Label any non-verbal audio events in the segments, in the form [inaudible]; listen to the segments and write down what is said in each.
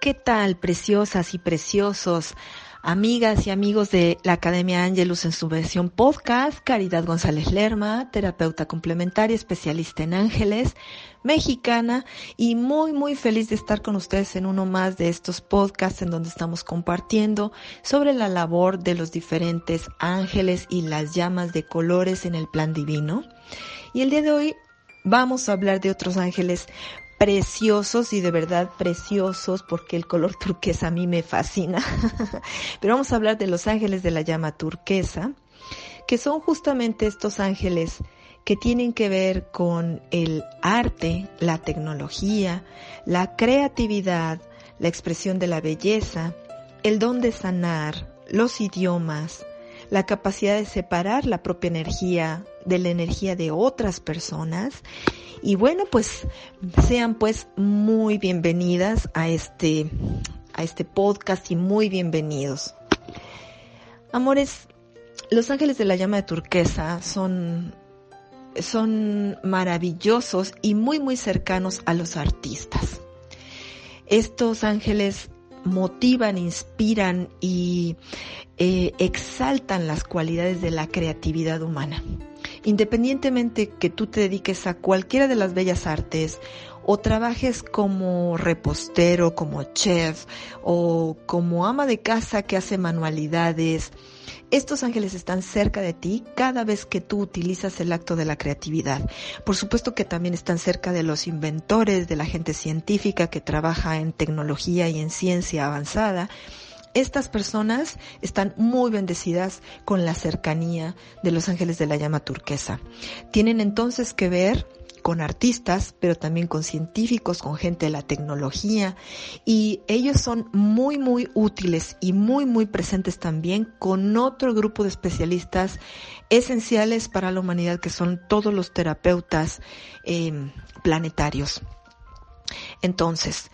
¿Qué tal, preciosas y preciosos? Amigas y amigos de la Academia Angelus en su versión podcast, Caridad González Lerma, terapeuta complementaria, especialista en ángeles, mexicana y muy muy feliz de estar con ustedes en uno más de estos podcasts en donde estamos compartiendo sobre la labor de los diferentes ángeles y las llamas de colores en el plan divino. Y el día de hoy vamos a hablar de otros ángeles preciosos y de verdad preciosos porque el color [laughs] turquesa a mí me fascina. [laughs] Pero vamos a hablar de los ángeles de la llama turquesa, que son justamente estos ángeles que tienen que ver con el arte, la tecnología, la creatividad, la expresión de la belleza, el don de sanar, los idiomas, la capacidad de separar la propia energía de la energía de otras personas y bueno, pues sean pues muy bienvenidas a este, a este podcast y muy bienvenidos. Amores, los ángeles de la llama de turquesa son, son maravillosos y muy muy cercanos a los artistas. Estos ángeles motivan, inspiran y eh, exaltan las cualidades de la creatividad humana independientemente que tú te dediques a cualquiera de las bellas artes o trabajes como repostero, como chef o como ama de casa que hace manualidades, estos ángeles están cerca de ti cada vez que tú utilizas el acto de la creatividad. Por supuesto que también están cerca de los inventores, de la gente científica que trabaja en tecnología y en ciencia avanzada estas personas están muy bendecidas con la cercanía de los ángeles de la llama turquesa. Tienen entonces que ver con artistas, pero también con científicos, con gente de la tecnología, y ellos son muy, muy útiles y muy, muy presentes también con otro grupo de especialistas esenciales para la humanidad, que son todos los terapeutas eh, planetarios. Entonces,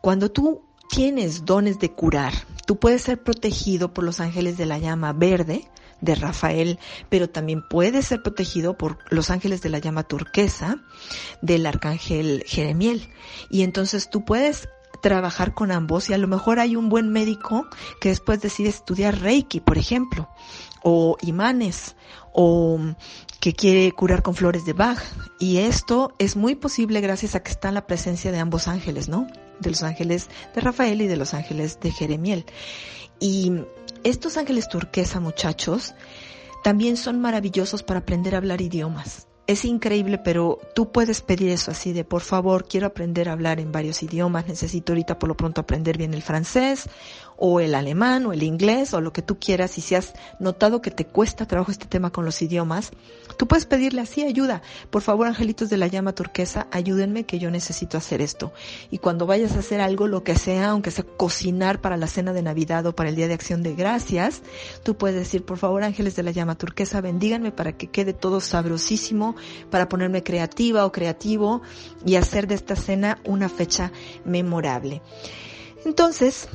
cuando tú tienes dones de curar, tú puedes ser protegido por los ángeles de la llama verde de Rafael, pero también puedes ser protegido por los ángeles de la llama turquesa del arcángel Jeremiel. Y entonces tú puedes trabajar con ambos y a lo mejor hay un buen médico que después decide estudiar Reiki, por ejemplo, o imanes, o que quiere curar con flores de Bach. Y esto es muy posible gracias a que está en la presencia de ambos ángeles, ¿no? De los ángeles de Rafael y de los ángeles de Jeremiel. Y estos ángeles turquesa, muchachos, también son maravillosos para aprender a hablar idiomas es increíble, pero tú puedes pedir eso así de, por favor, quiero aprender a hablar en varios idiomas, necesito ahorita por lo pronto aprender bien el francés o el alemán o el inglés o lo que tú quieras y si has notado que te cuesta trabajo este tema con los idiomas, tú puedes pedirle así ayuda. Por favor, angelitos de la llama turquesa, ayúdenme que yo necesito hacer esto. Y cuando vayas a hacer algo, lo que sea, aunque sea cocinar para la cena de Navidad o para el Día de Acción de Gracias, tú puedes decir, por favor, ángeles de la llama turquesa, bendíganme para que quede todo sabrosísimo, para ponerme creativa o creativo y hacer de esta cena una fecha memorable. Entonces,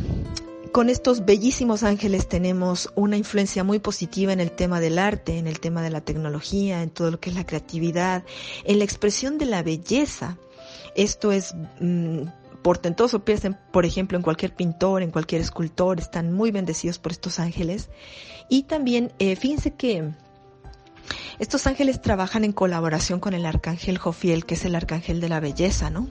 con estos bellísimos ángeles tenemos una influencia muy positiva en el tema del arte, en el tema de la tecnología, en todo lo que es la creatividad, en la expresión de la belleza. Esto es mm, portentoso, piensen por ejemplo en cualquier pintor, en cualquier escultor, están muy bendecidos por estos ángeles. Y también, eh, fíjense que estos ángeles trabajan en colaboración con el arcángel Jofiel, que es el arcángel de la belleza, ¿no?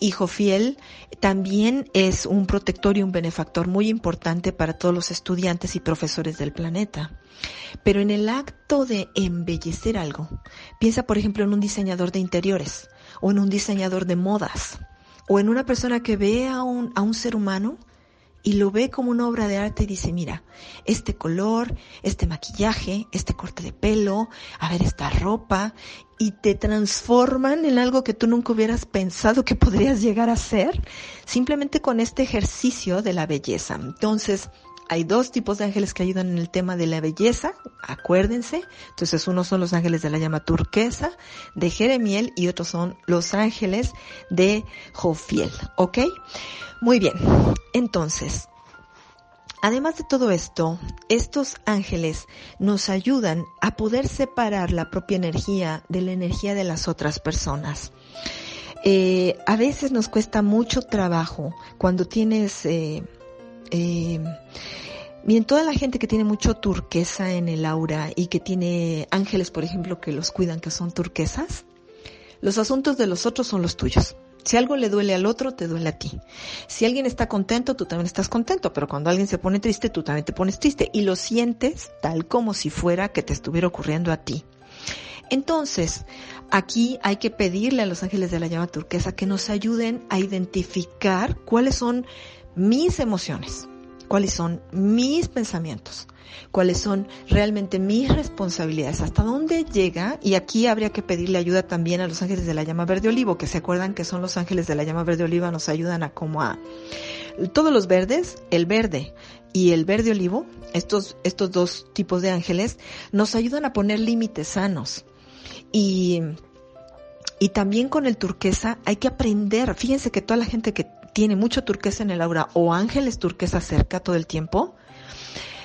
Hijo fiel, también es un protector y un benefactor muy importante para todos los estudiantes y profesores del planeta. Pero en el acto de embellecer algo, piensa por ejemplo en un diseñador de interiores o en un diseñador de modas o en una persona que ve a un, a un ser humano y lo ve como una obra de arte y dice, mira, este color, este maquillaje, este corte de pelo, a ver esta ropa, y te transforman en algo que tú nunca hubieras pensado que [laughs] podrías llegar a ser, simplemente con este ejercicio de la belleza. Entonces, hay dos tipos de ángeles que ayudan en el tema de la belleza, acuérdense. Entonces, unos son los ángeles de la llama turquesa, de Jeremiel, y otros son los ángeles de Jofiel, ¿ok? Muy bien. Entonces, Además de todo esto, estos ángeles nos ayudan a poder separar la propia energía de la energía de las otras personas. Eh, a veces nos cuesta mucho trabajo cuando tienes, eh, eh, bien, toda la gente que tiene mucho turquesa en el aura y que tiene ángeles, por ejemplo, que los cuidan, que son turquesas, los asuntos de los otros son los tuyos. Si algo le duele al otro, te duele a ti. Si alguien está contento, tú también estás contento, pero cuando alguien se pone triste, tú también te pones triste y lo sientes tal como si fuera que te estuviera ocurriendo a ti. Entonces, aquí hay que pedirle a los ángeles de la llama turquesa que nos ayuden a identificar cuáles son mis emociones, cuáles son mis pensamientos, cuáles son realmente mis responsabilidades, hasta dónde llega, y aquí habría que pedirle ayuda también a los ángeles de la llama verde olivo, que se acuerdan que son los ángeles de la llama verde oliva, nos ayudan a como a todos los verdes, el verde y el verde olivo, estos, estos dos tipos de ángeles, nos ayudan a poner límites sanos. Y, y también con el turquesa hay que aprender, fíjense que toda la gente que tiene mucho turquesa en el aura o ángeles turquesa cerca todo el tiempo,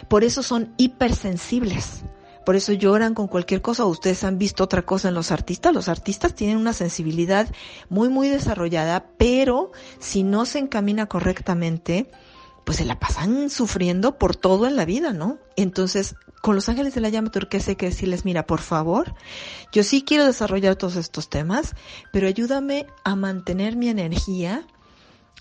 por eso son hipersensibles. Por eso lloran con cualquier cosa. Ustedes han visto otra cosa en los artistas. Los artistas tienen una sensibilidad muy, muy desarrollada, pero si no se encamina correctamente, pues se la pasan sufriendo por todo en la vida, ¿no? Entonces, con los ángeles de la llama turquesa hay que decirles, mira, por favor, yo sí quiero desarrollar todos estos temas, pero ayúdame a mantener mi energía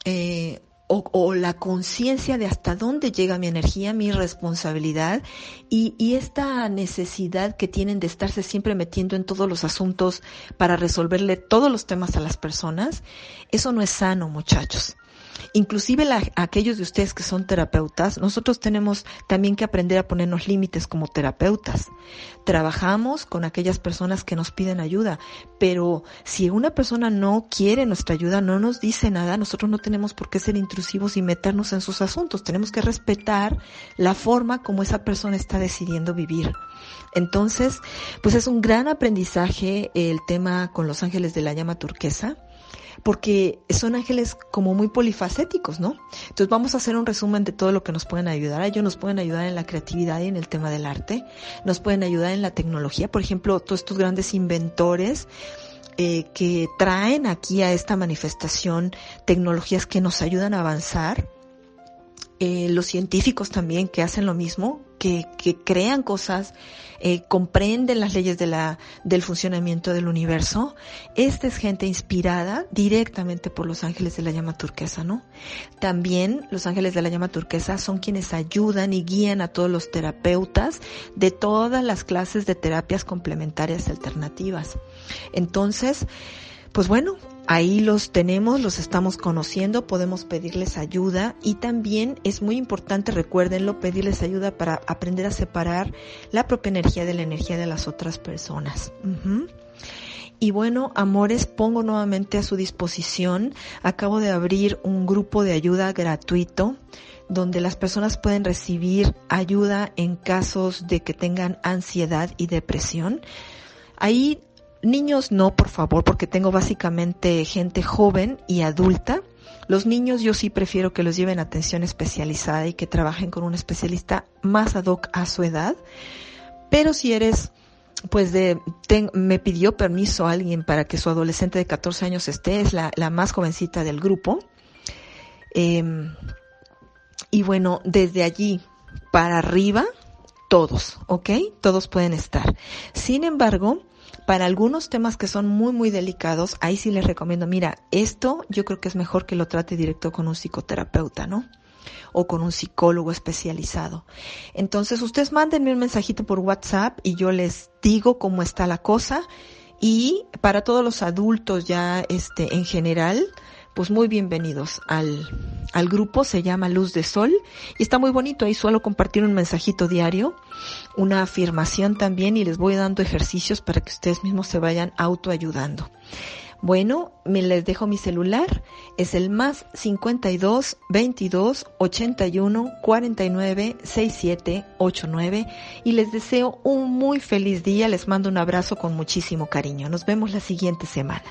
eh, o, la conciencia de hasta dónde llega mi energía, mi responsabilidad y, y, esta necesidad que tienen de estarse siempre metiendo en todos los asuntos para resolverle todos los temas a las personas, eso no es sano, muchachos. Inclusive aquellos de ustedes que son terapeutas, nosotros tenemos también que aprender a ponernos límites como terapeutas. Trabajamos con aquellas personas que nos piden ayuda, pero si una persona no quiere nuestra ayuda, no nos dice nada, nosotros no tenemos por qué ser intrusivos y meternos en sus asuntos. Tenemos que respetar la forma como esa persona está decidiendo vivir. Entonces, pues es un gran aprendizaje el tema con los ángeles de la llama turquesa porque son ángeles como muy polifacéticos, ¿no? Entonces vamos a hacer un resumen de todo lo que nos pueden ayudar. Ellos nos pueden ayudar en la creatividad y en el tema del arte, nos pueden ayudar en la tecnología, por ejemplo, todos estos grandes inventores, eh, que traen aquí a esta manifestación tecnologías que nos ayudan a avanzar. Eh, los científicos también que hacen lo mismo, que, que crean cosas, eh, comprenden las leyes de la, del funcionamiento del universo. Esta es gente inspirada directamente por los ángeles de la llama turquesa, ¿no? También los ángeles de la llama turquesa son quienes ayudan y guían a todos los terapeutas de todas las clases de terapias complementarias alternativas. Entonces, pues bueno, Ahí los tenemos, los estamos conociendo, podemos pedirles ayuda y también es muy importante, recuérdenlo, pedirles ayuda para aprender a separar la propia energía de la energía de las otras personas. Y bueno, amores, pongo nuevamente a su disposición. Acabo de abrir un grupo de ayuda gratuito donde las personas pueden recibir ayuda en casos de que tengan ansiedad y depresión. Ahí Niños no, por favor, porque tengo básicamente gente joven y adulta. Los niños yo sí prefiero que los lleven atención especializada y que trabajen con un especialista más ad hoc a su edad. Pero si eres, pues de, me pidió permiso alguien para que su adolescente de 14 años esté, es la, la más jovencita del grupo. Em, y bueno, desde allí para arriba, todos, ¿ok? Todos pueden estar. Sin embargo, para algunos temas que son muy, muy delicados, ahí sí les recomiendo, mira, esto yo creo que es mejor que lo trate directo con un psicoterapeuta, ¿no? O con un psicólogo especializado. Entonces, ustedes mándenme un mensajito por WhatsApp y yo les digo cómo está la cosa. Y para todos los adultos ya, este, en general, pues muy bienvenidos al, al grupo, se llama Luz de Sol y está muy bonito, ahí suelo compartir un mensajito diario, una afirmación también y les voy dando ejercicios para que ustedes mismos se vayan autoayudando. Bueno, me les dejo mi celular, es el más 52 22 81 49 67 89 y les deseo un muy feliz día, les mando un abrazo con muchísimo cariño. Nos vemos la siguiente semana.